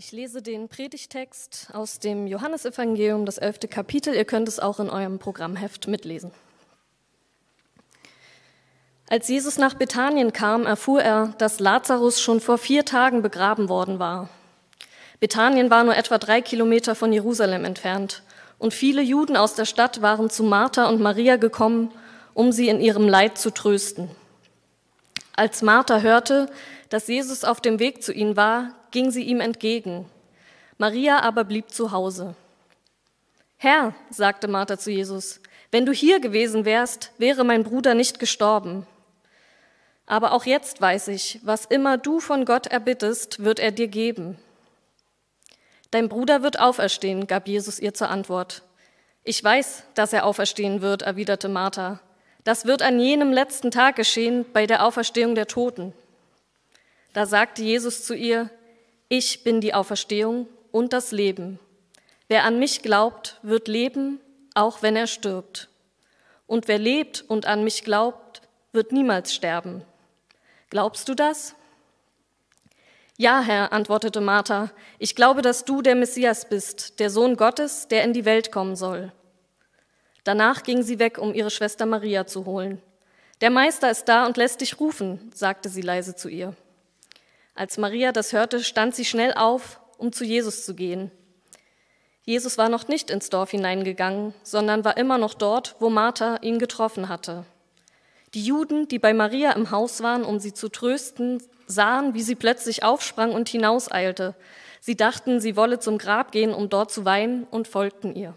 Ich lese den Predigtext aus dem Johannesevangelium, das elfte Kapitel. Ihr könnt es auch in eurem Programmheft mitlesen. Als Jesus nach Bethanien kam, erfuhr er, dass Lazarus schon vor vier Tagen begraben worden war. Bethanien war nur etwa drei Kilometer von Jerusalem entfernt, und viele Juden aus der Stadt waren zu Martha und Maria gekommen, um sie in ihrem Leid zu trösten. Als Martha hörte, dass Jesus auf dem Weg zu ihnen war, ging sie ihm entgegen. Maria aber blieb zu Hause. Herr, sagte Martha zu Jesus, wenn du hier gewesen wärst, wäre mein Bruder nicht gestorben. Aber auch jetzt weiß ich, was immer du von Gott erbittest, wird er dir geben. Dein Bruder wird auferstehen, gab Jesus ihr zur Antwort. Ich weiß, dass er auferstehen wird, erwiderte Martha. Das wird an jenem letzten Tag geschehen, bei der Auferstehung der Toten. Da sagte Jesus zu ihr, ich bin die Auferstehung und das Leben. Wer an mich glaubt, wird leben, auch wenn er stirbt. Und wer lebt und an mich glaubt, wird niemals sterben. Glaubst du das? Ja, Herr, antwortete Martha, ich glaube, dass du der Messias bist, der Sohn Gottes, der in die Welt kommen soll. Danach ging sie weg, um ihre Schwester Maria zu holen. Der Meister ist da und lässt dich rufen, sagte sie leise zu ihr. Als Maria das hörte, stand sie schnell auf, um zu Jesus zu gehen. Jesus war noch nicht ins Dorf hineingegangen, sondern war immer noch dort, wo Martha ihn getroffen hatte. Die Juden, die bei Maria im Haus waren, um sie zu trösten, sahen, wie sie plötzlich aufsprang und hinauseilte. Sie dachten, sie wolle zum Grab gehen, um dort zu weinen, und folgten ihr.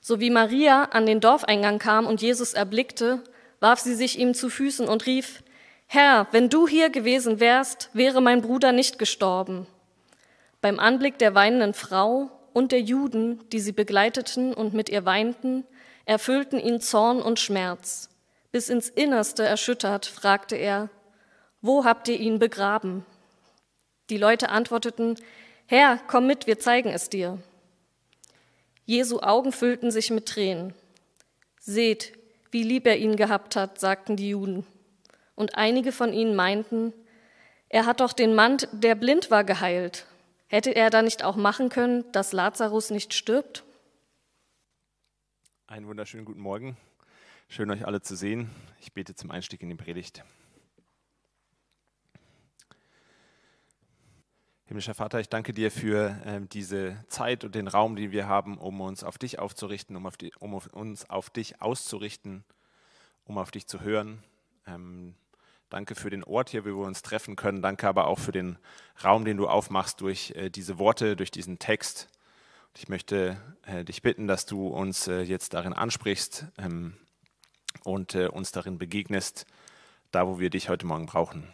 So wie Maria an den Dorfeingang kam und Jesus erblickte, warf sie sich ihm zu Füßen und rief, Herr, wenn du hier gewesen wärst, wäre mein Bruder nicht gestorben. Beim Anblick der weinenden Frau und der Juden, die sie begleiteten und mit ihr weinten, erfüllten ihn Zorn und Schmerz. Bis ins Innerste erschüttert, fragte er, Wo habt ihr ihn begraben? Die Leute antworteten, Herr, komm mit, wir zeigen es dir. Jesu Augen füllten sich mit Tränen. Seht, wie lieb er ihn gehabt hat, sagten die Juden und einige von ihnen meinten, er hat doch den Mann, der blind war, geheilt. Hätte er da nicht auch machen können, dass Lazarus nicht stirbt? Einen wunderschönen guten Morgen. Schön euch alle zu sehen. Ich bete zum Einstieg in die Predigt. Himmlischer Vater, ich danke dir für äh, diese Zeit und den Raum, den wir haben, um uns auf dich aufzurichten, um, auf die, um auf uns auf dich auszurichten, um auf dich zu hören. Ähm, Danke für den Ort hier, wo wir uns treffen können. Danke aber auch für den Raum, den du aufmachst durch äh, diese Worte, durch diesen Text. Ich möchte äh, dich bitten, dass du uns äh, jetzt darin ansprichst ähm, und uns darin begegnest, da wo wir dich heute Morgen brauchen.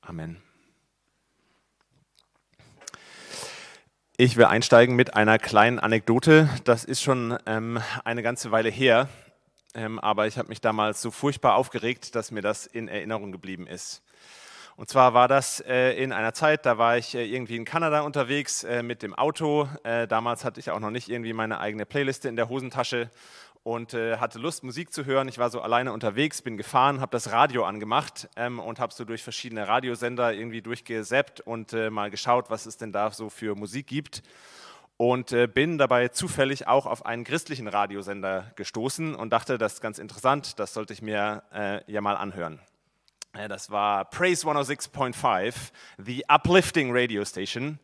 Amen. Ich will einsteigen mit einer kleinen Anekdote. Das ist schon ähm, eine ganze Weile her ähm, aber ich habe mich damals so furchtbar aufgeregt, dass mir das in Erinnerung geblieben ist. Und zwar war das äh, in einer Zeit, da war ich äh, irgendwie in Kanada unterwegs äh, mit dem Auto. Äh, damals hatte ich auch noch nicht irgendwie meine eigene Playliste in der Hosentasche und äh, hatte Lust, Musik zu hören. Ich war so alleine unterwegs, bin gefahren, habe das Radio angemacht ähm, und habe so durch verschiedene Radiosender irgendwie durchgesappt und äh, mal geschaut, was es denn da so für Musik gibt und äh, bin dabei zufällig auch auf einen christlichen Radiosender gestoßen und dachte, das ist ganz interessant, das sollte ich mir äh, ja mal anhören. Äh, das war Praise 106.5, the uplifting radio station.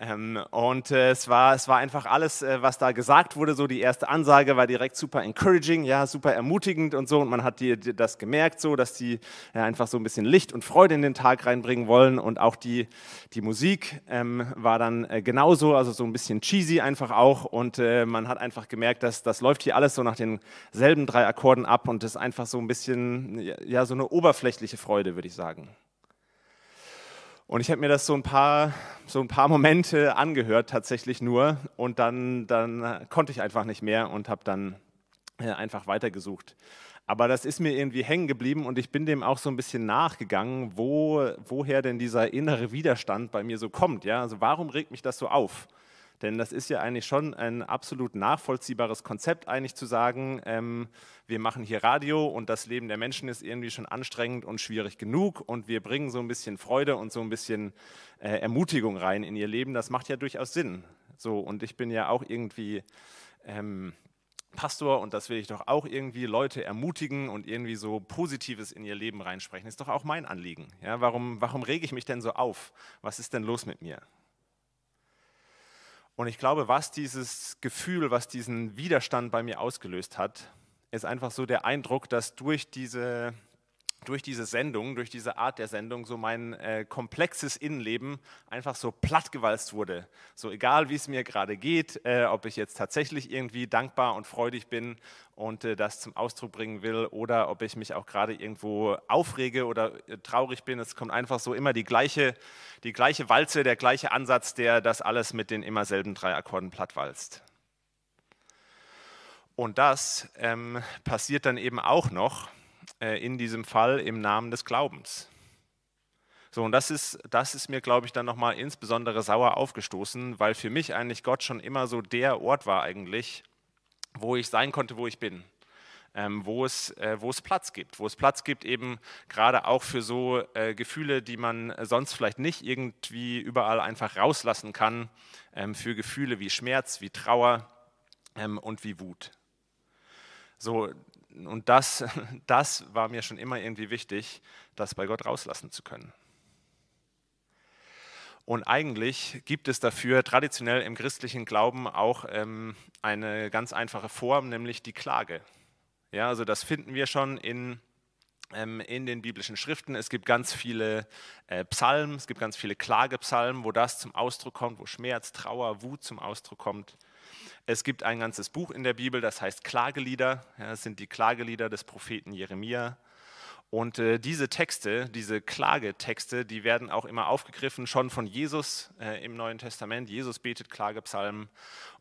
Ähm, und äh, es, war, es war einfach alles, äh, was da gesagt wurde. So die erste Ansage war direkt super encouraging, ja, super ermutigend und so. Und man hat die, die das gemerkt, so, dass die ja, einfach so ein bisschen Licht und Freude in den Tag reinbringen wollen. Und auch die, die Musik ähm, war dann äh, genauso, also so ein bisschen cheesy einfach auch. Und äh, man hat einfach gemerkt, dass das läuft hier alles so nach denselben drei Akkorden ab und das ist einfach so ein bisschen, ja, so eine oberflächliche Freude, würde ich sagen. Und ich habe mir das so ein paar, so ein paar Momente angehört, tatsächlich nur. Und dann, dann konnte ich einfach nicht mehr und habe dann äh, einfach weitergesucht. Aber das ist mir irgendwie hängen geblieben und ich bin dem auch so ein bisschen nachgegangen, wo, woher denn dieser innere Widerstand bei mir so kommt. Ja? Also warum regt mich das so auf? Denn das ist ja eigentlich schon ein absolut nachvollziehbares Konzept, eigentlich zu sagen, ähm, wir machen hier Radio und das Leben der Menschen ist irgendwie schon anstrengend und schwierig genug und wir bringen so ein bisschen Freude und so ein bisschen äh, Ermutigung rein in ihr Leben. Das macht ja durchaus Sinn. So, und ich bin ja auch irgendwie ähm, Pastor und das will ich doch auch irgendwie Leute ermutigen und irgendwie so Positives in ihr Leben reinsprechen. Ist doch auch mein Anliegen. Ja, warum, warum rege ich mich denn so auf? Was ist denn los mit mir? Und ich glaube, was dieses Gefühl, was diesen Widerstand bei mir ausgelöst hat, ist einfach so der Eindruck, dass durch diese durch diese Sendung, durch diese Art der Sendung, so mein äh, komplexes Innenleben einfach so plattgewalzt wurde. So egal, wie es mir gerade geht, äh, ob ich jetzt tatsächlich irgendwie dankbar und freudig bin und äh, das zum Ausdruck bringen will oder ob ich mich auch gerade irgendwo aufrege oder äh, traurig bin. Es kommt einfach so immer die gleiche, die gleiche Walze, der gleiche Ansatz, der das alles mit den immer selben drei Akkorden plattwalzt. Und das ähm, passiert dann eben auch noch äh, in diesem Fall im Namen des Glaubens. So, und das ist, das ist mir, glaube ich, dann nochmal insbesondere sauer aufgestoßen, weil für mich eigentlich Gott schon immer so der Ort war eigentlich, wo ich sein konnte, wo ich bin. Ähm, wo, es, äh, wo es Platz gibt, wo es Platz gibt eben gerade auch für so äh, Gefühle, die man sonst vielleicht nicht irgendwie überall einfach rauslassen kann, ähm, für Gefühle wie Schmerz, wie Trauer ähm, und wie Wut. So, und das, das war mir schon immer irgendwie wichtig, das bei Gott rauslassen zu können. Und eigentlich gibt es dafür traditionell im christlichen Glauben auch ähm, eine ganz einfache Form, nämlich die Klage. Ja, also das finden wir schon in, ähm, in den biblischen Schriften. Es gibt ganz viele äh, Psalmen, es gibt ganz viele Klagepsalmen, wo das zum Ausdruck kommt, wo Schmerz, Trauer, Wut zum Ausdruck kommt. Es gibt ein ganzes Buch in der Bibel, das heißt Klagelieder. Ja, das sind die Klagelieder des Propheten Jeremia. Und äh, diese Texte, diese Klagetexte, die werden auch immer aufgegriffen, schon von Jesus äh, im Neuen Testament. Jesus betet Klagepsalmen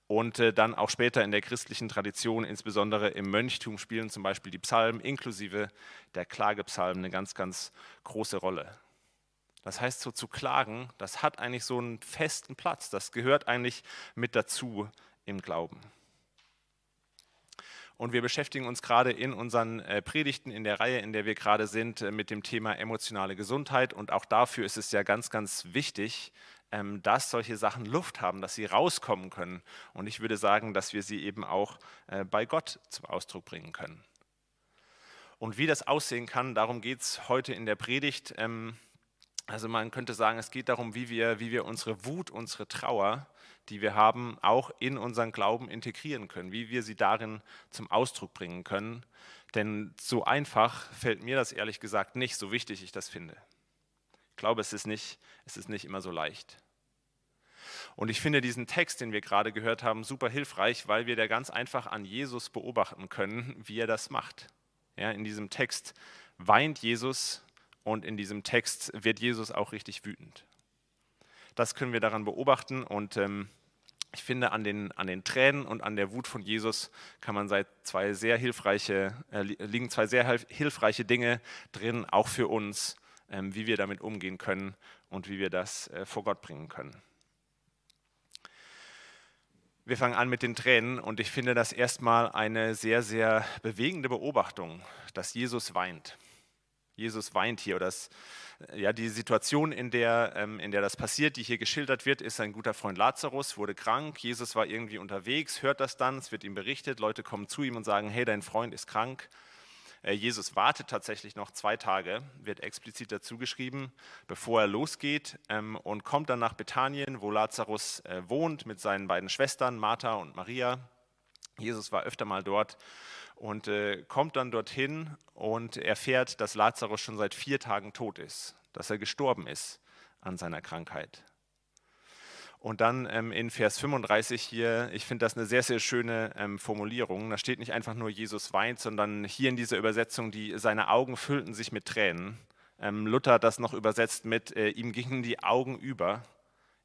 und äh, dann auch später in der christlichen Tradition, insbesondere im Mönchtum, spielen zum Beispiel die Psalmen inklusive der Klagepsalmen eine ganz, ganz große Rolle. Das heißt, so zu klagen, das hat eigentlich so einen festen Platz. Das gehört eigentlich mit dazu im Glauben. Und wir beschäftigen uns gerade in unseren äh, Predigten in der Reihe, in der wir gerade sind, äh, mit dem Thema emotionale Gesundheit. Und auch dafür ist es ja ganz, ganz wichtig, ähm, dass solche Sachen Luft haben, dass sie rauskommen können. Und ich würde sagen, dass wir sie eben auch äh, bei Gott zum Ausdruck bringen können. Und wie das aussehen kann, darum geht es heute in der Predigt. Ähm, also man könnte sagen, es geht darum, wie wir, wie wir unsere Wut, unsere Trauer die wir haben, auch in unseren Glauben integrieren können, wie wir sie darin zum Ausdruck bringen können. Denn so einfach fällt mir das ehrlich gesagt nicht, so wichtig ich das finde. Ich glaube, es ist nicht, es ist nicht immer so leicht. Und ich finde diesen Text, den wir gerade gehört haben, super hilfreich, weil wir da ganz einfach an Jesus beobachten können, wie er das macht. Ja, in diesem Text weint Jesus und in diesem Text wird Jesus auch richtig wütend. Das können wir daran beobachten und ähm, ich finde, an den, an den Tränen und an der Wut von Jesus kann man seit zwei sehr hilfreiche, äh, liegen zwei sehr hilfreiche Dinge drin, auch für uns, ähm, wie wir damit umgehen können und wie wir das äh, vor Gott bringen können. Wir fangen an mit den Tränen und ich finde das erstmal eine sehr, sehr bewegende Beobachtung, dass Jesus weint. Jesus weint hier. Oder das, ja, die Situation, in der, ähm, in der das passiert, die hier geschildert wird, ist ein guter Freund Lazarus, wurde krank. Jesus war irgendwie unterwegs, hört das dann, es wird ihm berichtet. Leute kommen zu ihm und sagen: Hey, dein Freund ist krank. Äh, Jesus wartet tatsächlich noch zwei Tage, wird explizit dazu geschrieben, bevor er losgeht ähm, und kommt dann nach Bethanien, wo Lazarus äh, wohnt mit seinen beiden Schwestern, Martha und Maria. Jesus war öfter mal dort und äh, kommt dann dorthin und erfährt, dass Lazarus schon seit vier Tagen tot ist, dass er gestorben ist an seiner Krankheit. Und dann ähm, in Vers 35 hier, ich finde das eine sehr, sehr schöne ähm, Formulierung. Da steht nicht einfach nur Jesus weint, sondern hier in dieser Übersetzung, die, seine Augen füllten sich mit Tränen. Ähm, Luther hat das noch übersetzt mit, äh, ihm gingen die Augen über.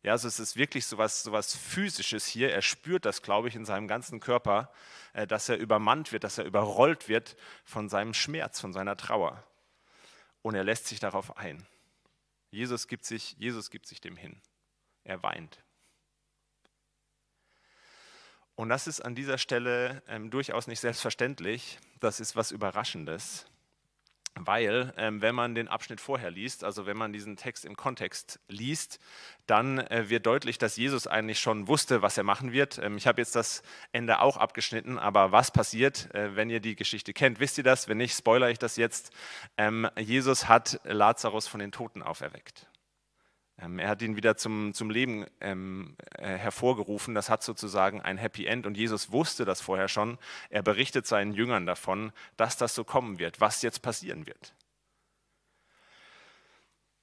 Ja, also es ist wirklich so was, so was Physisches hier. Er spürt das, glaube ich, in seinem ganzen Körper, äh, dass er übermannt wird, dass er überrollt wird von seinem Schmerz, von seiner Trauer. Und er lässt sich darauf ein. Jesus gibt sich, Jesus gibt sich dem hin. Er weint. Und das ist an dieser Stelle ähm, durchaus nicht selbstverständlich. Das ist was Überraschendes. Weil, ähm, wenn man den Abschnitt vorher liest, also wenn man diesen Text im Kontext liest, dann äh, wird deutlich, dass Jesus eigentlich schon wusste, was er machen wird. Ähm, ich habe jetzt das Ende auch abgeschnitten, aber was passiert, äh, wenn ihr die Geschichte kennt? Wisst ihr das? Wenn nicht, spoilere ich das jetzt. Ähm, Jesus hat Lazarus von den Toten auferweckt. Ähm, er hat ihn wieder zum, zum Leben ähm, äh, hervorgerufen. Das hat sozusagen ein Happy End. Und Jesus wusste das vorher schon. Er berichtet seinen Jüngern davon, dass das so kommen wird, was jetzt passieren wird.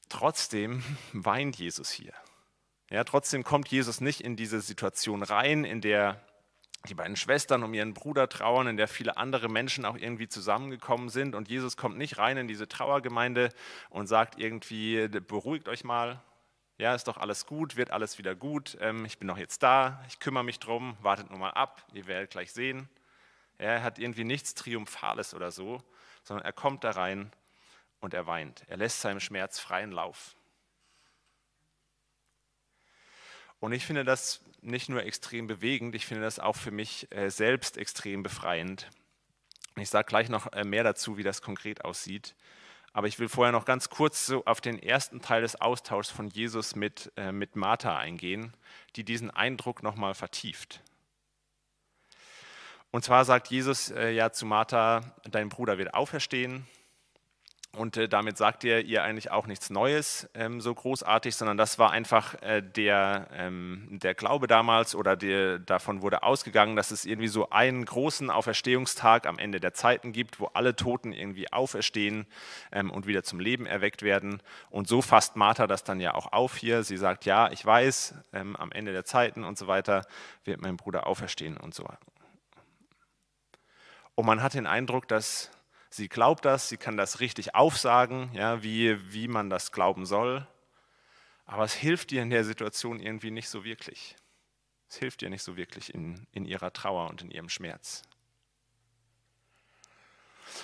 Trotzdem weint Jesus hier. Ja, trotzdem kommt Jesus nicht in diese Situation rein, in der die beiden Schwestern um ihren Bruder trauern, in der viele andere Menschen auch irgendwie zusammengekommen sind. Und Jesus kommt nicht rein in diese Trauergemeinde und sagt irgendwie, beruhigt euch mal, ja, ist doch alles gut, wird alles wieder gut, ähm, ich bin doch jetzt da, ich kümmere mich drum, wartet nur mal ab, ihr werdet gleich sehen. Er hat irgendwie nichts Triumphales oder so, sondern er kommt da rein und er weint. Er lässt seinem Schmerz freien Lauf. Und ich finde das nicht nur extrem bewegend, ich finde das auch für mich äh, selbst extrem befreiend. Ich sage gleich noch äh, mehr dazu, wie das konkret aussieht. Aber ich will vorher noch ganz kurz so auf den ersten Teil des Austauschs von Jesus mit, äh, mit Martha eingehen, die diesen Eindruck nochmal vertieft. Und zwar sagt Jesus äh, ja zu Martha, dein Bruder wird auferstehen. Und äh, damit sagt er ihr eigentlich auch nichts Neues ähm, so großartig, sondern das war einfach äh, der, ähm, der Glaube damals oder der, davon wurde ausgegangen, dass es irgendwie so einen großen Auferstehungstag am Ende der Zeiten gibt, wo alle Toten irgendwie auferstehen ähm, und wieder zum Leben erweckt werden. Und so fasst Martha das dann ja auch auf hier. Sie sagt, ja, ich weiß, ähm, am Ende der Zeiten und so weiter wird mein Bruder auferstehen und so. Und man hat den Eindruck, dass Sie glaubt das, sie kann das richtig aufsagen, ja, wie, wie man das glauben soll. Aber es hilft ihr in der Situation irgendwie nicht so wirklich. Es hilft ihr nicht so wirklich in, in ihrer Trauer und in ihrem Schmerz.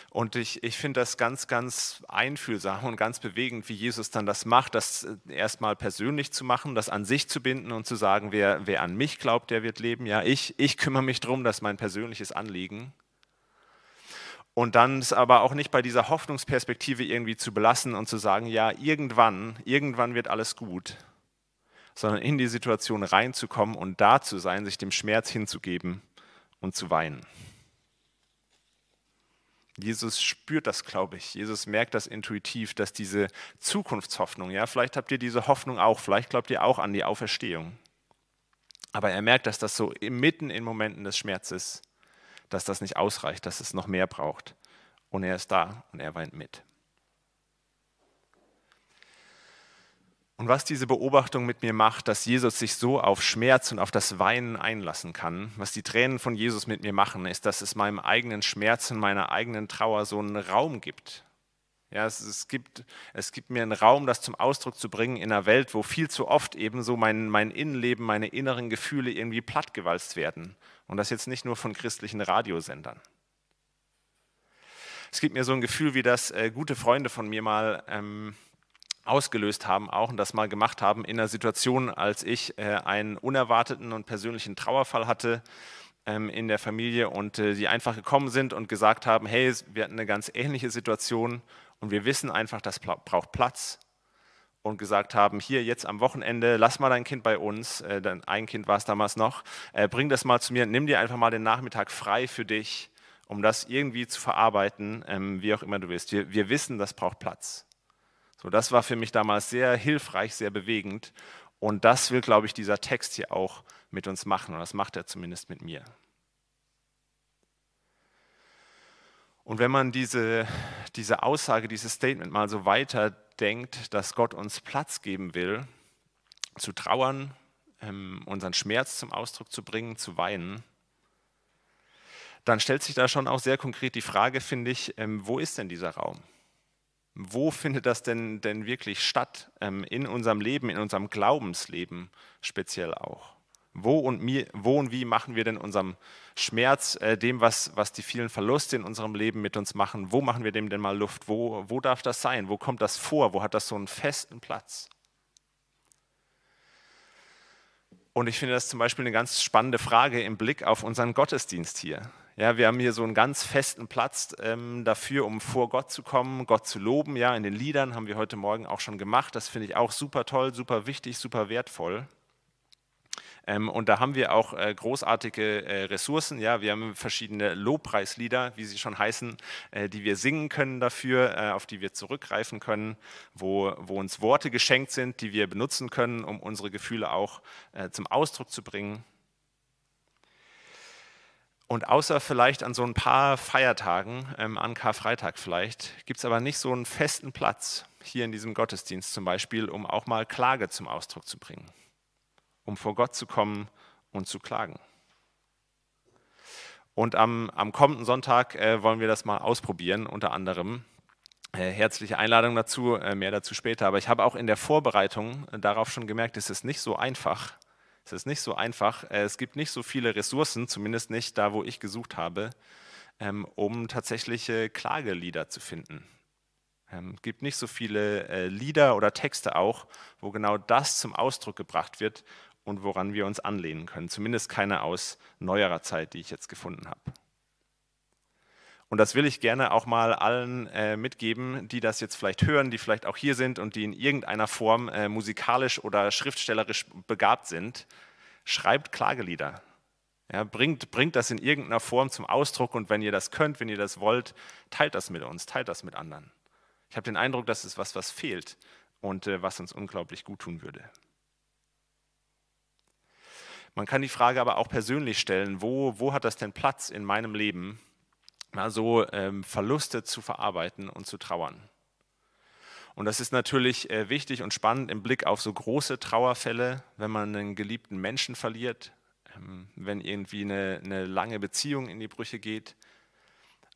Und ich, ich finde das ganz, ganz einfühlsam und ganz bewegend, wie Jesus dann das macht, das erstmal persönlich zu machen, das an sich zu binden und zu sagen, wer, wer an mich glaubt, der wird leben. Ja, ich, ich kümmere mich darum, das ist mein persönliches Anliegen. Und dann ist aber auch nicht bei dieser Hoffnungsperspektive irgendwie zu belassen und zu sagen, ja, irgendwann, irgendwann wird alles gut, sondern in die Situation reinzukommen und da zu sein, sich dem Schmerz hinzugeben und zu weinen. Jesus spürt das, glaube ich. Jesus merkt das intuitiv, dass diese Zukunftshoffnung, ja, vielleicht habt ihr diese Hoffnung auch, vielleicht glaubt ihr auch an die Auferstehung. Aber er merkt, dass das so mitten in Momenten des Schmerzes dass das nicht ausreicht, dass es noch mehr braucht. Und er ist da und er weint mit. Und was diese Beobachtung mit mir macht, dass Jesus sich so auf Schmerz und auf das Weinen einlassen kann, was die Tränen von Jesus mit mir machen, ist, dass es meinem eigenen Schmerz und meiner eigenen Trauer so einen Raum gibt. Ja, es, es, gibt, es gibt mir einen Raum, das zum Ausdruck zu bringen in einer Welt, wo viel zu oft eben so mein, mein Innenleben, meine inneren Gefühle irgendwie plattgewalzt werden und das jetzt nicht nur von christlichen Radiosendern. Es gibt mir so ein Gefühl, wie das äh, gute Freunde von mir mal ähm, ausgelöst haben auch und das mal gemacht haben in einer Situation, als ich äh, einen unerwarteten und persönlichen Trauerfall hatte ähm, in der Familie und äh, die einfach gekommen sind und gesagt haben, hey, wir hatten eine ganz ähnliche Situation und wir wissen einfach, das braucht Platz und gesagt haben, hier jetzt am Wochenende, lass mal dein Kind bei uns, äh, ein Kind war es damals noch, äh, bring das mal zu mir, nimm dir einfach mal den Nachmittag frei für dich, um das irgendwie zu verarbeiten, ähm, wie auch immer du willst. Wir, wir wissen, das braucht Platz. So, das war für mich damals sehr hilfreich, sehr bewegend und das will, glaube ich, dieser Text hier auch mit uns machen und das macht er zumindest mit mir. Und wenn man diese, diese Aussage, dieses Statement mal so weiter denkt, dass Gott uns Platz geben will, zu trauern, ähm, unseren Schmerz zum Ausdruck zu bringen, zu weinen, dann stellt sich da schon auch sehr konkret die Frage, finde ich, ähm, wo ist denn dieser Raum? Wo findet das denn, denn wirklich statt ähm, in unserem Leben, in unserem Glaubensleben speziell auch? Wo und, mir, wo und wie machen wir denn unserem Schmerz, äh, dem, was, was die vielen Verluste in unserem Leben mit uns machen, wo machen wir dem denn mal Luft? Wo, wo darf das sein? Wo kommt das vor? Wo hat das so einen festen Platz? Und ich finde das zum Beispiel eine ganz spannende Frage im Blick auf unseren Gottesdienst hier. Ja, wir haben hier so einen ganz festen Platz ähm, dafür, um vor Gott zu kommen, Gott zu loben. Ja, in den Liedern haben wir heute Morgen auch schon gemacht. Das finde ich auch super toll, super wichtig, super wertvoll. Ähm, und da haben wir auch äh, großartige äh, Ressourcen. Ja, wir haben verschiedene Lobpreislieder, wie sie schon heißen, äh, die wir singen können dafür, äh, auf die wir zurückgreifen können, wo, wo uns Worte geschenkt sind, die wir benutzen können, um unsere Gefühle auch äh, zum Ausdruck zu bringen. Und außer vielleicht an so ein paar Feiertagen, ähm, an Karfreitag vielleicht, gibt es aber nicht so einen festen Platz hier in diesem Gottesdienst zum Beispiel, um auch mal Klage zum Ausdruck zu bringen um vor Gott zu kommen und zu klagen. Und am, am kommenden Sonntag äh, wollen wir das mal ausprobieren, unter anderem. Äh, herzliche Einladung dazu, äh, mehr dazu später. Aber ich habe auch in der Vorbereitung äh, darauf schon gemerkt, es ist nicht so einfach. Es ist nicht so einfach. Es gibt nicht so viele Ressourcen, zumindest nicht da, wo ich gesucht habe, ähm, um tatsächliche Klagelieder zu finden. Ähm, es gibt nicht so viele Lieder oder Texte auch, wo genau das zum Ausdruck gebracht wird und woran wir uns anlehnen können. Zumindest keine aus neuerer Zeit, die ich jetzt gefunden habe. Und das will ich gerne auch mal allen äh, mitgeben, die das jetzt vielleicht hören, die vielleicht auch hier sind und die in irgendeiner Form äh, musikalisch oder schriftstellerisch begabt sind. Schreibt Klagelieder. Ja, bringt, bringt das in irgendeiner Form zum Ausdruck und wenn ihr das könnt, wenn ihr das wollt, teilt das mit uns, teilt das mit anderen. Ich habe den Eindruck, das ist was, was fehlt und äh, was uns unglaublich gut tun würde. Man kann die Frage aber auch persönlich stellen, wo, wo hat das denn Platz in meinem Leben, ja, so ähm, Verluste zu verarbeiten und zu trauern? Und das ist natürlich äh, wichtig und spannend im Blick auf so große Trauerfälle, wenn man einen geliebten Menschen verliert, ähm, wenn irgendwie eine, eine lange Beziehung in die Brüche geht.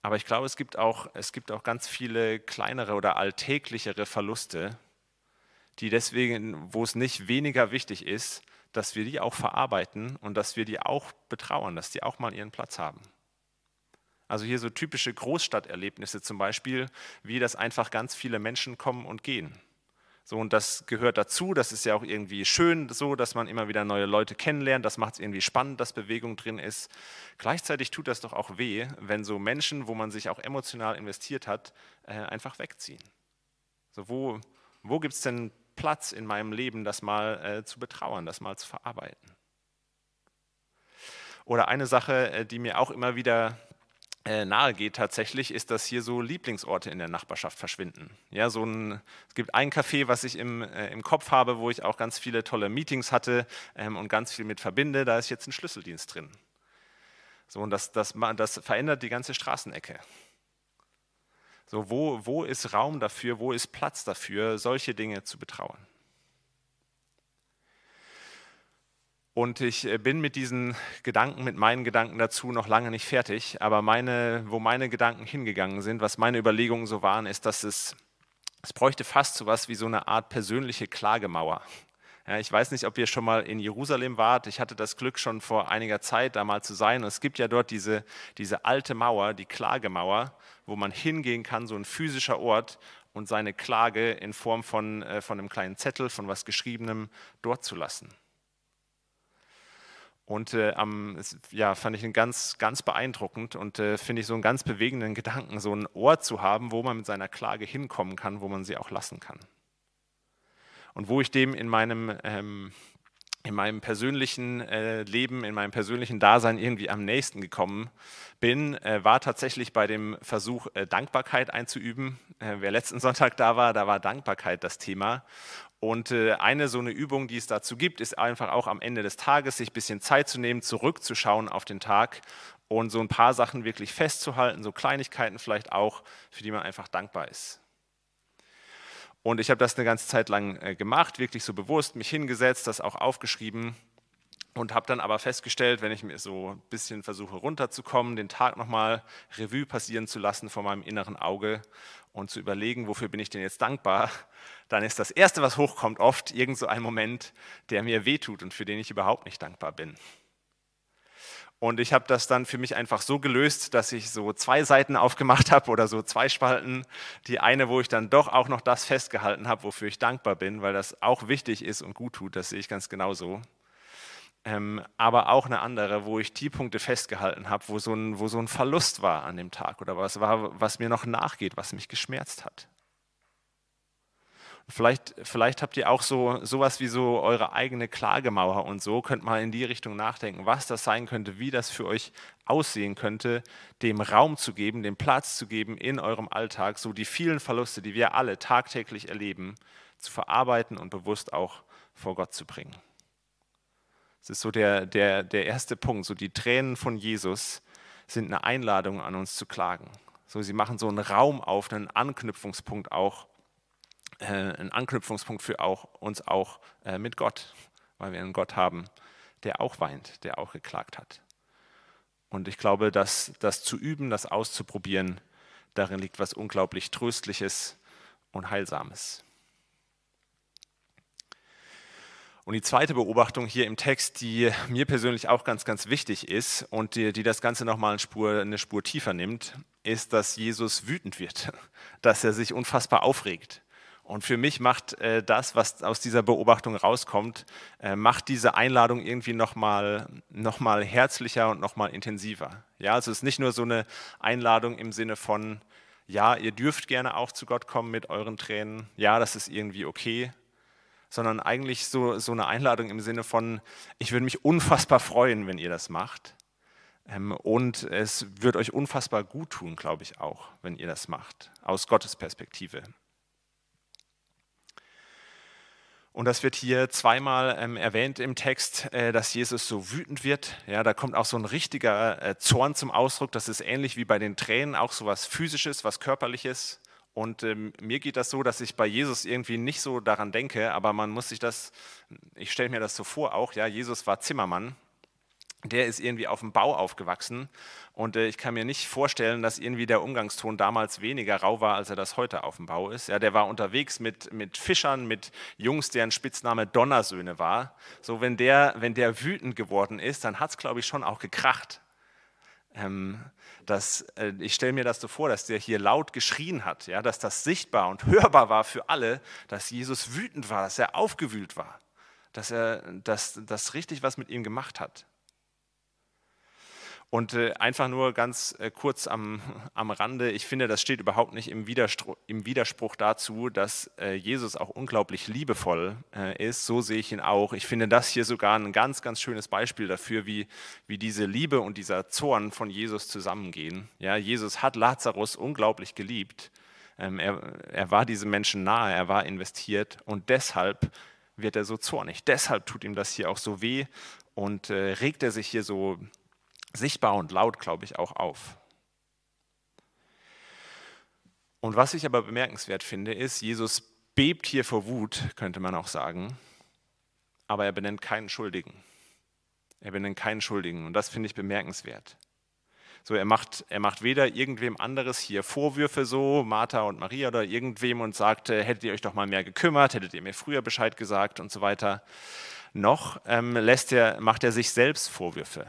Aber ich glaube, es gibt auch, es gibt auch ganz viele kleinere oder alltäglichere Verluste, die deswegen, wo es nicht weniger wichtig ist, dass wir die auch verarbeiten und dass wir die auch betrauern, dass die auch mal ihren Platz haben. Also hier so typische Großstadterlebnisse zum Beispiel, wie das einfach ganz viele Menschen kommen und gehen. So, und das gehört dazu, das ist ja auch irgendwie schön so, dass man immer wieder neue Leute kennenlernt, das macht es irgendwie spannend, dass Bewegung drin ist. Gleichzeitig tut das doch auch weh, wenn so Menschen, wo man sich auch emotional investiert hat, äh, einfach wegziehen. So, wo wo gibt es denn Platz in meinem Leben, das mal äh, zu betrauern, das mal zu verarbeiten. Oder eine Sache, äh, die mir auch immer wieder äh, nahe geht tatsächlich, ist, dass hier so Lieblingsorte in der Nachbarschaft verschwinden. Ja, so ein, es gibt ein Café, was ich im, äh, im Kopf habe, wo ich auch ganz viele tolle Meetings hatte ähm, und ganz viel mit verbinde. Da ist jetzt ein Schlüsseldienst drin. So, und das, das, das verändert die ganze Straßenecke. So, wo, wo ist Raum dafür, wo ist Platz dafür, solche Dinge zu betrauern? Und ich äh, bin mit diesen Gedanken, mit meinen Gedanken dazu noch lange nicht fertig. Aber meine, wo meine Gedanken hingegangen sind, was meine Überlegungen so waren, ist, dass es, es bräuchte fast so was wie so eine Art persönliche Klagemauer. Ja, ich weiß nicht, ob ihr schon mal in Jerusalem wart. Ich hatte das Glück, schon vor einiger Zeit da mal zu sein. Und es gibt ja dort diese, diese alte Mauer, die Klagemauer, wo man hingehen kann, so ein physischer Ort, und seine Klage in Form von, äh, von einem kleinen Zettel, von was Geschriebenem dort zu lassen. Und äh, am, ja, fand ich ihn ganz, ganz beeindruckend und äh, finde ich so einen ganz bewegenden Gedanken, so ein Ort zu haben, wo man mit seiner Klage hinkommen kann, wo man sie auch lassen kann. Und wo ich dem in meinem, ähm, in meinem persönlichen äh, Leben, in meinem persönlichen Dasein irgendwie am nächsten gekommen bin, äh, war tatsächlich bei dem Versuch, äh, Dankbarkeit einzuüben. Äh, wer letzten Sonntag da war, da war Dankbarkeit das Thema. Und äh, eine so eine Übung, die es dazu gibt, ist einfach auch am Ende des Tages sich ein bisschen Zeit zu nehmen, zurückzuschauen auf den Tag und so ein paar Sachen wirklich festzuhalten, so Kleinigkeiten vielleicht auch, für die man einfach dankbar ist. Und ich habe das eine ganze Zeit lang äh, gemacht, wirklich so bewusst, mich hingesetzt, das auch aufgeschrieben und habe dann aber festgestellt, wenn ich mir so ein bisschen versuche runterzukommen, den Tag nochmal Revue passieren zu lassen vor meinem inneren Auge und zu überlegen, wofür bin ich denn jetzt dankbar, dann ist das Erste, was hochkommt, oft irgend so ein Moment, der mir wehtut und für den ich überhaupt nicht dankbar bin. Und ich habe das dann für mich einfach so gelöst, dass ich so zwei Seiten aufgemacht habe oder so zwei Spalten. Die eine, wo ich dann doch auch noch das festgehalten habe, wofür ich dankbar bin, weil das auch wichtig ist und gut tut, das sehe ich ganz genauso. ähm, aber auch eine andere, wo ich die Punkte festgehalten habe, wo so, ein, wo so ein Verlust war an dem Tag oder was war, was mir noch nachgeht, was mich geschmerzt hat. Vielleicht, vielleicht habt ihr auch so sowas wie so eure eigene Klagemauer und so, könnt mal in die Richtung nachdenken, was das sein könnte, wie das für euch aussehen könnte, dem Raum zu geben, dem Platz zu geben in eurem Alltag, so die vielen Verluste, die wir alle tagtäglich erleben, zu verarbeiten und bewusst auch vor Gott zu bringen. Das ist so der, der, der erste Punkt. So die Tränen von Jesus sind eine Einladung an uns zu klagen. So, sie machen so einen Raum auf, einen Anknüpfungspunkt auch, äh, einen Anknüpfungspunkt für auch, uns auch äh, mit Gott, weil wir einen Gott haben, der auch weint, der auch geklagt hat. Und ich glaube, dass das zu üben, das auszuprobieren, darin liegt was unglaublich Tröstliches und Heilsames. Und die zweite Beobachtung hier im Text, die mir persönlich auch ganz, ganz wichtig ist und die, die das Ganze nochmal eine Spur, eine Spur tiefer nimmt, ist, dass Jesus wütend wird, dass er sich unfassbar aufregt. Und für mich macht äh, das, was aus dieser Beobachtung rauskommt, äh, macht diese Einladung irgendwie nochmal noch mal herzlicher und nochmal intensiver. Ja, also es ist nicht nur so eine Einladung im Sinne von, ja, ihr dürft gerne auch zu Gott kommen mit euren Tränen, ja, das ist irgendwie okay, sondern eigentlich so, so eine Einladung im Sinne von, ich würde mich unfassbar freuen, wenn ihr das macht. Ähm, und es wird euch unfassbar gut tun, glaube ich auch, wenn ihr das macht, aus Gottes Perspektive. Und das wird hier zweimal ähm, erwähnt im Text, äh, dass Jesus so wütend wird. Ja, da kommt auch so ein richtiger äh, Zorn zum Ausdruck. Das ist ähnlich wie bei den Tränen, auch so was Physisches, was Körperliches. Und ähm, mir geht das so, dass ich bei Jesus irgendwie nicht so daran denke, aber man muss sich das, ich stelle mir das so vor auch, ja, Jesus war Zimmermann, der ist irgendwie auf dem Bau aufgewachsen und äh, ich kann mir nicht vorstellen, dass irgendwie der Umgangston damals weniger rau war, als er das heute auf dem Bau ist. Ja, der war unterwegs mit, mit Fischern, mit Jungs, deren Spitzname Donnersöhne war. So, wenn der, wenn der wütend geworden ist, dann hat es, glaube ich, schon auch gekracht. Ähm, dass, äh, ich stelle mir das so vor, dass der hier laut geschrien hat, ja, dass das sichtbar und hörbar war für alle, dass Jesus wütend war, dass er aufgewühlt war, dass er das richtig was mit ihm gemacht hat. Und äh, einfach nur ganz äh, kurz am, am Rande, ich finde, das steht überhaupt nicht im Widerspruch, im Widerspruch dazu, dass äh, Jesus auch unglaublich liebevoll äh, ist. So sehe ich ihn auch. Ich finde das hier sogar ein ganz, ganz schönes Beispiel dafür, wie, wie diese Liebe und dieser Zorn von Jesus zusammengehen. Ja, Jesus hat Lazarus unglaublich geliebt. Ähm, er, er war diesem Menschen nahe, er war investiert und deshalb wird er so zornig. Deshalb tut ihm das hier auch so weh und äh, regt er sich hier so sichtbar und laut, glaube ich, auch auf. Und was ich aber bemerkenswert finde, ist, Jesus bebt hier vor Wut, könnte man auch sagen, aber er benennt keinen Schuldigen. Er benennt keinen Schuldigen und das finde ich bemerkenswert. So, er macht, er macht weder irgendwem anderes hier Vorwürfe so, Martha und Maria oder irgendwem und sagt, äh, hättet ihr euch doch mal mehr gekümmert, hättet ihr mir früher Bescheid gesagt und so weiter. Noch ähm, lässt er, macht er sich selbst Vorwürfe.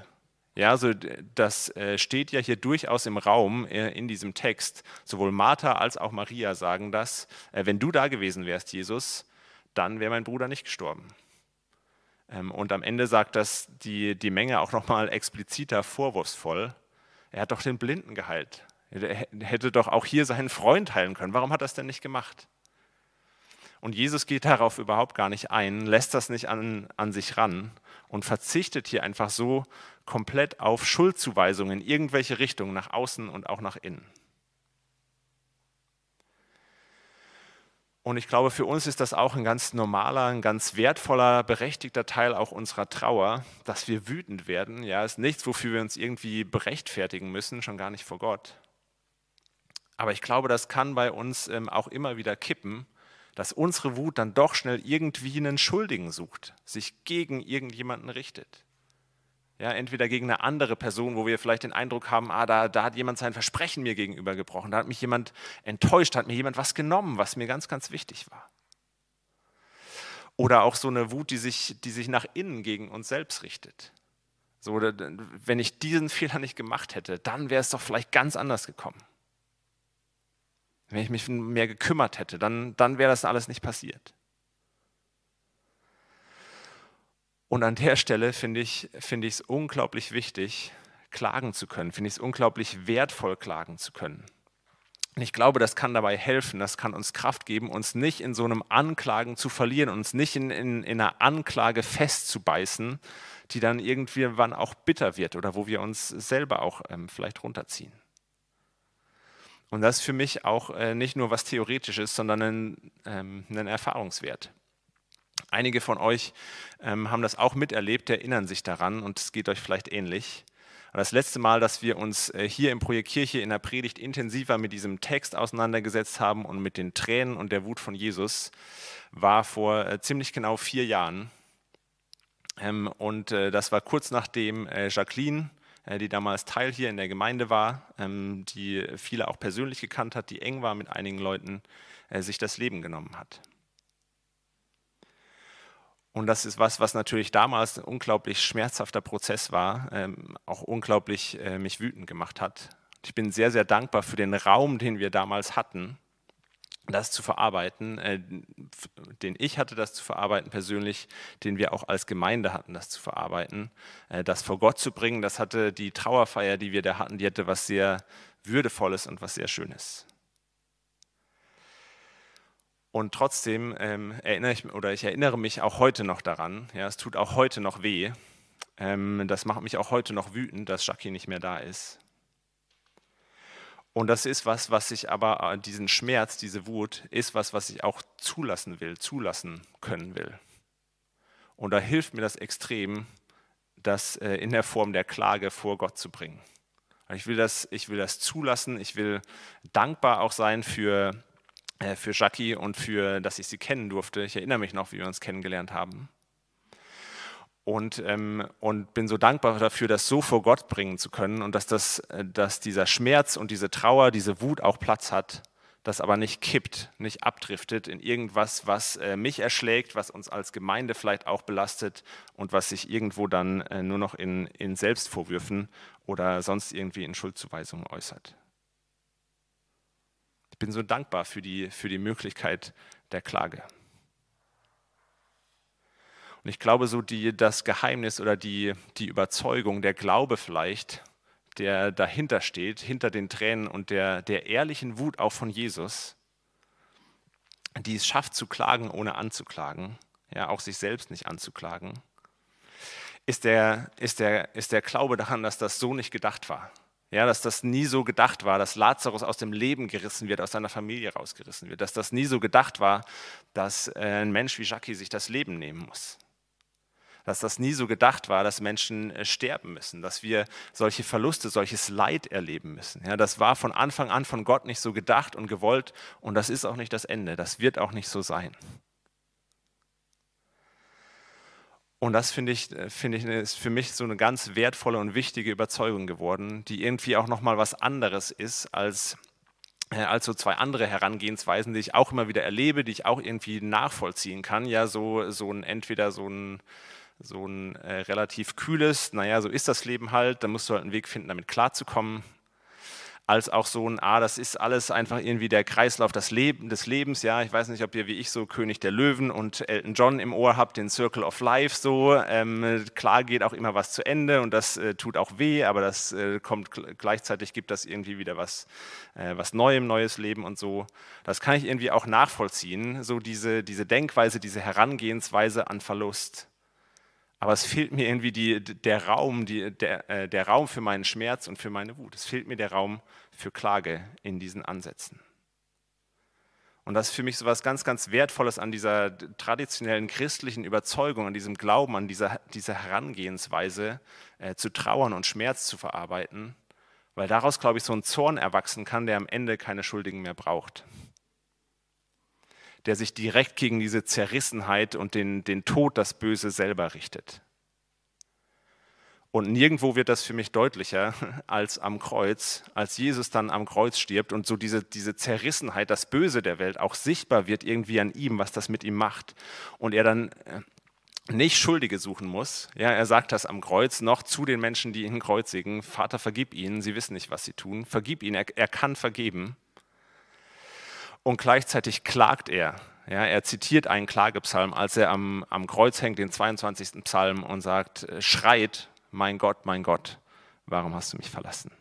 Ja, also das äh, steht ja hier durchaus im Raum äh, in diesem Text. Sowohl Martha als auch Maria sagen das. Äh, wenn du da gewesen wärst, Jesus, dann wäre mein Bruder nicht gestorben. Ähm, und am Ende sagt das die, die Menge auch nochmal expliziter vorwurfsvoll. Er hat doch den Blinden geheilt. Er hätte doch auch hier seinen Freund heilen können. Warum hat er das denn nicht gemacht? Und Jesus geht darauf überhaupt gar nicht ein, lässt das nicht an, an sich ran und verzichtet hier einfach so komplett auf Schuldzuweisungen in irgendwelche Richtungen, nach außen und auch nach innen. Und ich glaube, für uns ist das auch ein ganz normaler, ein ganz wertvoller, berechtigter Teil auch unserer Trauer, dass wir wütend werden. Ja, ist nichts, wofür wir uns irgendwie berechtfertigen müssen, schon gar nicht vor Gott. Aber ich glaube, das kann bei uns ähm, auch immer wieder kippen dass unsere Wut dann doch schnell irgendwie einen Schuldigen sucht, sich gegen irgendjemanden richtet. Ja, entweder gegen eine andere Person, wo wir vielleicht den Eindruck haben, ah, da, da hat jemand sein Versprechen mir gegenüber gebrochen, da hat mich jemand enttäuscht, hat mir jemand was genommen, was mir ganz, ganz wichtig war. Oder auch so eine Wut, die sich, die sich nach innen gegen uns selbst richtet. So, wenn ich diesen Fehler nicht gemacht hätte, dann wäre es doch vielleicht ganz anders gekommen. Wenn ich mich mehr gekümmert hätte, dann, dann wäre das alles nicht passiert. Und an der Stelle finde ich es find unglaublich wichtig, klagen zu können, finde ich es unglaublich wertvoll, klagen zu können. Und ich glaube, das kann dabei helfen, das kann uns Kraft geben, uns nicht in so einem Anklagen zu verlieren, uns nicht in, in, in einer Anklage festzubeißen, die dann irgendwann auch bitter wird oder wo wir uns selber auch ähm, vielleicht runterziehen. Und das ist für mich auch äh, nicht nur was Theoretisches, sondern ein, ähm, ein Erfahrungswert. Einige von euch ähm, haben das auch miterlebt, erinnern sich daran und es geht euch vielleicht ähnlich. Das letzte Mal, dass wir uns äh, hier im Projekt Kirche in der Predigt intensiver mit diesem Text auseinandergesetzt haben und mit den Tränen und der Wut von Jesus, war vor äh, ziemlich genau vier Jahren. Ähm, und äh, das war kurz nachdem Jacqueline, die damals Teil hier in der Gemeinde war, ähm, die viele auch persönlich gekannt hat, die eng war mit einigen Leuten, sich das Leben genommen hat. Und das ist was, was natürlich damals ein unglaublich schmerzhafter Prozess war, ähm, auch unglaublich äh, mich wütend gemacht hat. Ich bin sehr, sehr dankbar für den Raum, den wir damals hatten, das zu verarbeiten, äh, den ich hatte, das zu verarbeiten persönlich, den wir auch als Gemeinde hatten, das zu verarbeiten, äh, das vor Gott zu bringen. Das hatte die Trauerfeier, die wir da hatten, die hatte was sehr Würdevolles und was sehr Schönes. Und trotzdem ähm, erinnere ich oder ich erinnere mich auch heute noch daran. Ja, es tut auch heute noch weh. Ähm, das macht mich auch heute noch wütend, dass Jackie nicht mehr da ist. Und das ist was, was ich aber, äh, diesen Schmerz, diese Wut, ist was, was ich auch zulassen will, zulassen können will. Und da hilft mir das extrem, das äh, in der Form der Klage vor Gott zu bringen. Ich will das, ich will das zulassen, ich will dankbar auch sein für äh, für Jackie und für, dass ich sie kennen durfte. Ich erinnere mich noch, wie wir uns kennengelernt haben. Und, ähm, und bin so dankbar dafür, das so vor Gott bringen zu können und dass, das, äh, dass dieser Schmerz und diese Trauer, diese Wut auch Platz hat, das aber nicht kippt, nicht abdriftet in irgendwas, was äh, mich erschlägt, was uns als Gemeinde vielleicht auch belastet und was sich irgendwo dann äh, nur noch in, in Selbstvorwürfen oder sonst irgendwie in Schuldzuweisungen äußert bin so dankbar für die, für die Möglichkeit der Klage. Und ich glaube, so die, das Geheimnis oder die, die Überzeugung, der Glaube vielleicht, der dahinter steht, hinter den Tränen und der, der ehrlichen Wut auch von Jesus, die es schafft zu klagen, ohne anzuklagen, ja, auch sich selbst nicht anzuklagen, ist der, ist, der, ist der Glaube daran, dass das so nicht gedacht war. Ja, dass das nie so gedacht war, dass Lazarus aus dem Leben gerissen wird, aus seiner Familie rausgerissen wird, dass das nie so gedacht war, dass äh, ein Mensch wie Jackie sich das Leben nehmen muss. Dass das nie so gedacht war, dass Menschen äh, sterben müssen, dass wir solche Verluste, solches Leid erleben müssen. Ja, das war von Anfang an von Gott nicht so gedacht und gewollt und das ist auch nicht das Ende. Das wird auch nicht so sein. Und das finde ich, äh, finde ich, ist für mich so eine ganz wertvolle und wichtige Überzeugung geworden, die irgendwie auch nochmal was anderes ist als, äh, als so zwei andere Herangehensweisen, die ich auch immer wieder erlebe, die ich auch irgendwie nachvollziehen kann. Ja, so, so ein entweder so ein, so ein äh, relativ kühles, naja, so ist das Leben halt, da musst du halt einen Weg finden, damit klarzukommen als auch so ein, ah, das ist alles einfach irgendwie der Kreislauf des, Leben, des Lebens. Ja, ich weiß nicht, ob ihr wie ich so König der Löwen und Elton John im Ohr habt, den Circle of Life so. Ähm, klar geht auch immer was zu Ende und das äh, tut auch weh, aber das äh, kommt gleichzeitig gibt das irgendwie wieder was, äh, was Neuem, neues Leben und so. Das kann ich irgendwie auch nachvollziehen, so diese, diese Denkweise, diese Herangehensweise an Verlust. Aber es fehlt mir irgendwie die, der Raum, die, der, äh, der Raum für meinen Schmerz und für meine Wut. Es fehlt mir der Raum für Klage in diesen Ansätzen. Und das ist für mich so etwas ganz, ganz Wertvolles an dieser traditionellen christlichen Überzeugung, an diesem Glauben, an dieser, dieser Herangehensweise, äh, zu trauern und Schmerz zu verarbeiten, weil daraus, glaube ich, so ein Zorn erwachsen kann, der am Ende keine Schuldigen mehr braucht der sich direkt gegen diese Zerrissenheit und den, den Tod, das Böse selber richtet. Und nirgendwo wird das für mich deutlicher als am Kreuz, als Jesus dann am Kreuz stirbt und so diese, diese Zerrissenheit, das Böse der Welt auch sichtbar wird irgendwie an ihm, was das mit ihm macht. Und er dann äh, nicht Schuldige suchen muss. Ja, er sagt das am Kreuz noch zu den Menschen, die ihn kreuzigen. Vater, vergib ihnen, sie wissen nicht, was sie tun. Vergib ihnen, er, er kann vergeben und gleichzeitig klagt er. Ja, er zitiert einen Klagepsalm, als er am, am Kreuz hängt, den 22. Psalm, und sagt, äh, schreit, mein Gott, mein Gott, warum hast du mich verlassen?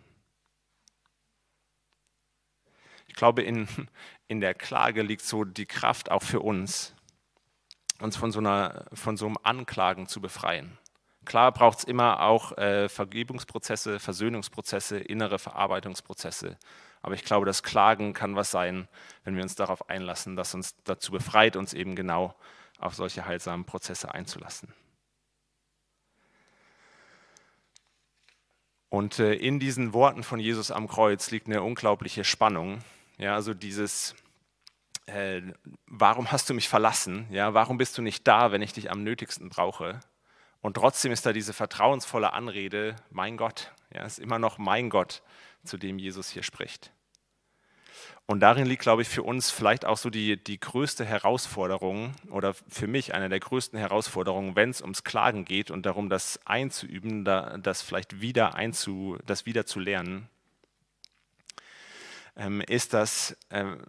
Ich glaube, in, in der Klage liegt so die Kraft auch für uns, uns von so, einer, von so einem Anklagen zu befreien. Klar braucht es immer auch äh, Vergebungsprozesse, Versöhnungsprozesse, innere Verarbeitungsprozesse. Aber ich glaube, das Klagen kann was sein, wenn wir uns darauf einlassen, das uns dazu befreit, uns eben genau auf solche heilsamen Prozesse einzulassen. Und äh, in diesen Worten von Jesus am Kreuz liegt eine unglaubliche Spannung. Ja, also dieses, äh, warum hast du mich verlassen? Ja, warum bist du nicht da, wenn ich dich am nötigsten brauche? Und trotzdem ist da diese vertrauensvolle Anrede, mein Gott, ja, ist immer noch mein Gott, zu dem Jesus hier spricht. Und darin liegt, glaube ich, für uns vielleicht auch so die, die größte Herausforderung oder für mich eine der größten Herausforderungen, wenn es ums Klagen geht und darum, das einzuüben, das vielleicht wieder einzu, das wieder zu lernen, ähm, ist das, ähm,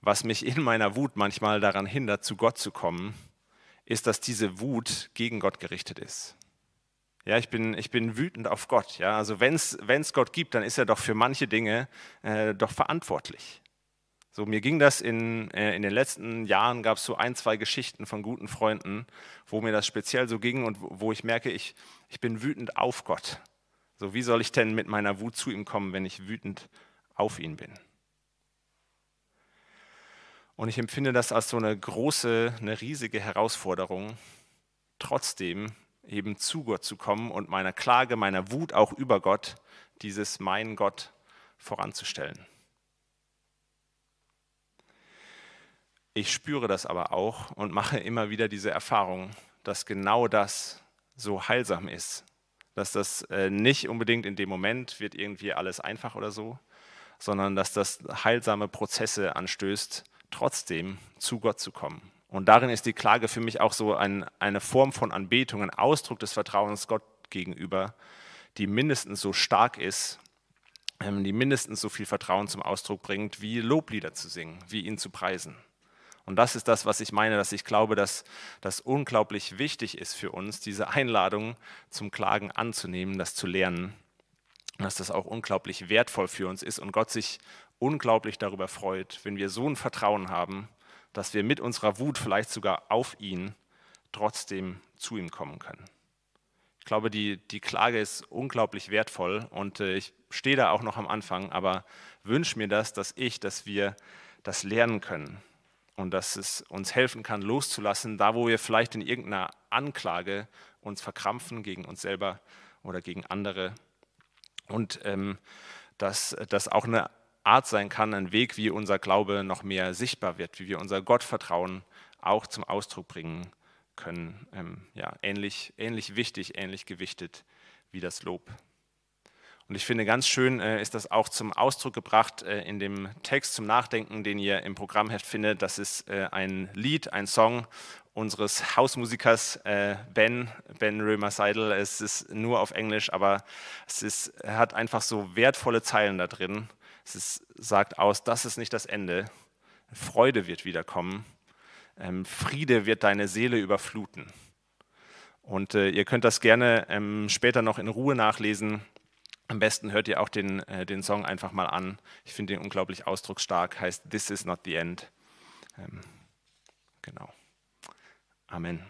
was mich in meiner Wut manchmal daran hindert, zu Gott zu kommen, ist, dass diese Wut gegen Gott gerichtet ist. Ja, ich bin, ich bin wütend auf Gott. Ja, also wenn es Gott gibt, dann ist er doch für manche Dinge äh, doch verantwortlich. So, mir ging das in, äh, in den letzten Jahren, gab es so ein, zwei Geschichten von guten Freunden, wo mir das speziell so ging und wo, ich merke, ich, ich bin wütend auf Gott. So, wie soll ich denn mit meiner Wut zu ihm kommen, wenn ich wütend auf ihn bin? Und ich empfinde das als so eine große, eine riesige Herausforderung, trotzdem eben zu Gott zu kommen und meiner Klage, meiner Wut auch über Gott, dieses mein Gott voranzustellen. Ich spüre das aber auch und mache immer wieder diese Erfahrung, dass genau das so heilsam ist. Dass das äh, nicht unbedingt in dem Moment wird irgendwie alles einfach oder so, sondern dass das heilsame Prozesse anstößt, trotzdem zu Gott zu kommen. Und darin ist die Klage für mich auch so ein, eine Form von Anbetung, ein Ausdruck des Vertrauens Gott gegenüber, die mindestens so stark ist, ähm, die mindestens so viel Vertrauen zum Ausdruck bringt, wie Loblieder zu singen, wie ihn zu preisen. Und das ist das, was ich meine, dass ich glaube, dass das unglaublich wichtig ist für uns, diese Einladung zum Klagen anzunehmen, das zu lernen, dass das auch unglaublich wertvoll für uns ist und Gott sich unglaublich darüber freut, wenn wir so ein Vertrauen haben, dass wir mit unserer Wut vielleicht sogar auf ihn trotzdem zu ihm kommen können. Ich glaube, die, die Klage ist unglaublich wertvoll und äh, ich stehe da auch noch am Anfang, aber wünsche mir das, dass ich, dass wir das lernen können und dass es uns helfen kann, loszulassen, da wo wir vielleicht in irgendeiner Anklage uns verkrampfen gegen uns selber oder gegen andere und ähm, dass das auch eine Art sein kann, ein Weg, wie unser Glaube noch mehr sichtbar wird, wie wir unser Gottvertrauen auch zum Ausdruck bringen können. Ähm, ja, ähnlich, ähnlich wichtig, ähnlich gewichtet wie das Lob. Und ich finde, ganz schön äh, ist das auch zum Ausdruck gebracht äh, in dem Text zum Nachdenken, den ihr im Programmheft findet. Das ist äh, ein Lied, ein Song unseres Hausmusikers äh, Ben, Ben Römer Seidel. Es ist nur auf Englisch, aber es ist, hat einfach so wertvolle Zeilen da drin. Es sagt aus, das ist nicht das Ende. Freude wird wiederkommen. Ähm, Friede wird deine Seele überfluten. Und äh, ihr könnt das gerne ähm, später noch in Ruhe nachlesen. Am besten hört ihr auch den, äh, den Song einfach mal an. Ich finde ihn unglaublich ausdrucksstark. Heißt This is not the end. Ähm, genau. Amen.